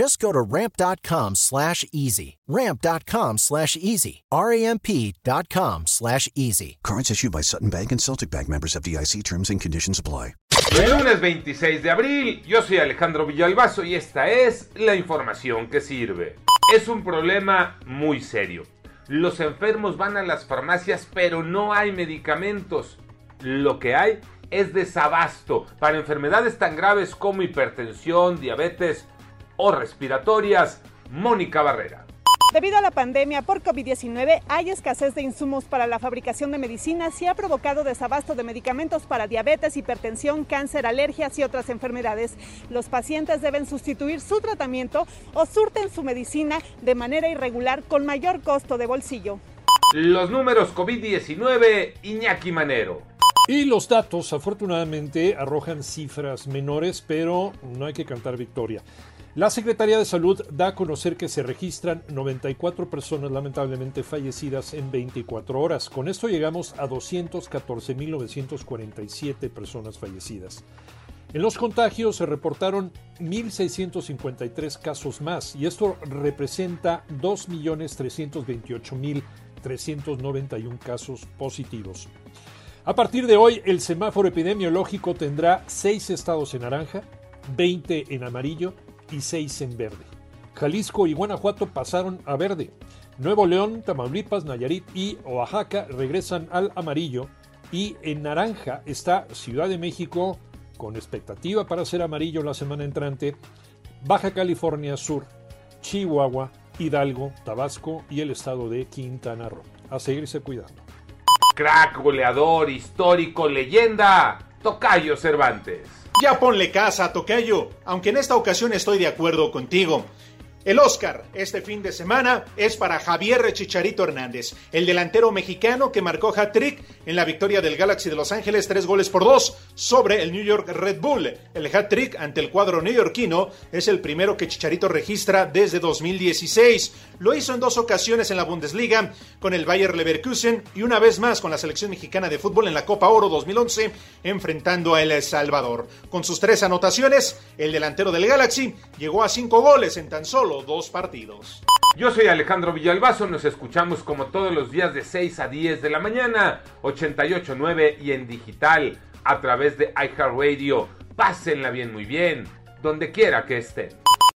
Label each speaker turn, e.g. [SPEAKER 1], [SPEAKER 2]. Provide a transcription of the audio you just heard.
[SPEAKER 1] Just go to ramp.com slash easy. Ramp.com slash easy. R-A-M-P.com slash easy.
[SPEAKER 2] Cards issued by Sutton Bank and Celtic Bank members of DIC terms and conditions apply.
[SPEAKER 3] El lunes 26 de abril, yo soy Alejandro Villalbazo y esta es la información que sirve. Es un problema muy serio. Los enfermos van a las farmacias pero no hay medicamentos. Lo que hay es desabasto para enfermedades tan graves como hipertensión, diabetes o respiratorias. Mónica Barrera.
[SPEAKER 4] Debido a la pandemia por COVID-19, hay escasez de insumos para la fabricación de medicinas y ha provocado desabasto de medicamentos para diabetes, hipertensión, cáncer, alergias y otras enfermedades. Los pacientes deben sustituir su tratamiento o surten su medicina de manera irregular con mayor costo de bolsillo.
[SPEAKER 3] Los números COVID-19, Iñaki Manero.
[SPEAKER 5] Y los datos, afortunadamente, arrojan cifras menores, pero no hay que cantar victoria. La Secretaría de Salud da a conocer que se registran 94 personas lamentablemente fallecidas en 24 horas. Con esto llegamos a 214.947 personas fallecidas. En los contagios se reportaron 1.653 casos más y esto representa 2.328.391 casos positivos. A partir de hoy, el semáforo epidemiológico tendrá 6 estados en naranja, 20 en amarillo y 6 en verde. Jalisco y Guanajuato pasaron a verde. Nuevo León, Tamaulipas, Nayarit y Oaxaca regresan al amarillo. Y en naranja está Ciudad de México, con expectativa para ser amarillo la semana entrante, Baja California Sur, Chihuahua, Hidalgo, Tabasco y el estado de Quintana Roo. A seguirse cuidando.
[SPEAKER 3] Crack, goleador, histórico, leyenda, Tocayo Cervantes.
[SPEAKER 6] Ya ponle casa, Tocayo, aunque en esta ocasión estoy de acuerdo contigo. El Oscar este fin de semana es para Javier Chicharito Hernández, el delantero mexicano que marcó hat-trick en la victoria del Galaxy de Los Ángeles, tres goles por dos sobre el New York Red Bull. El hat-trick ante el cuadro neoyorquino es el primero que Chicharito registra desde 2016. Lo hizo en dos ocasiones en la Bundesliga con el Bayer Leverkusen y una vez más con la selección mexicana de fútbol en la Copa Oro 2011 enfrentando a El Salvador. Con sus tres anotaciones, el delantero del Galaxy llegó a cinco goles en tan solo dos partidos.
[SPEAKER 3] Yo soy Alejandro Villalbazo, nos escuchamos como todos los días de 6 a 10 de la mañana, 88.9 y en digital a través de iHeartRadio. Pásenla bien, muy bien, donde quiera que estén.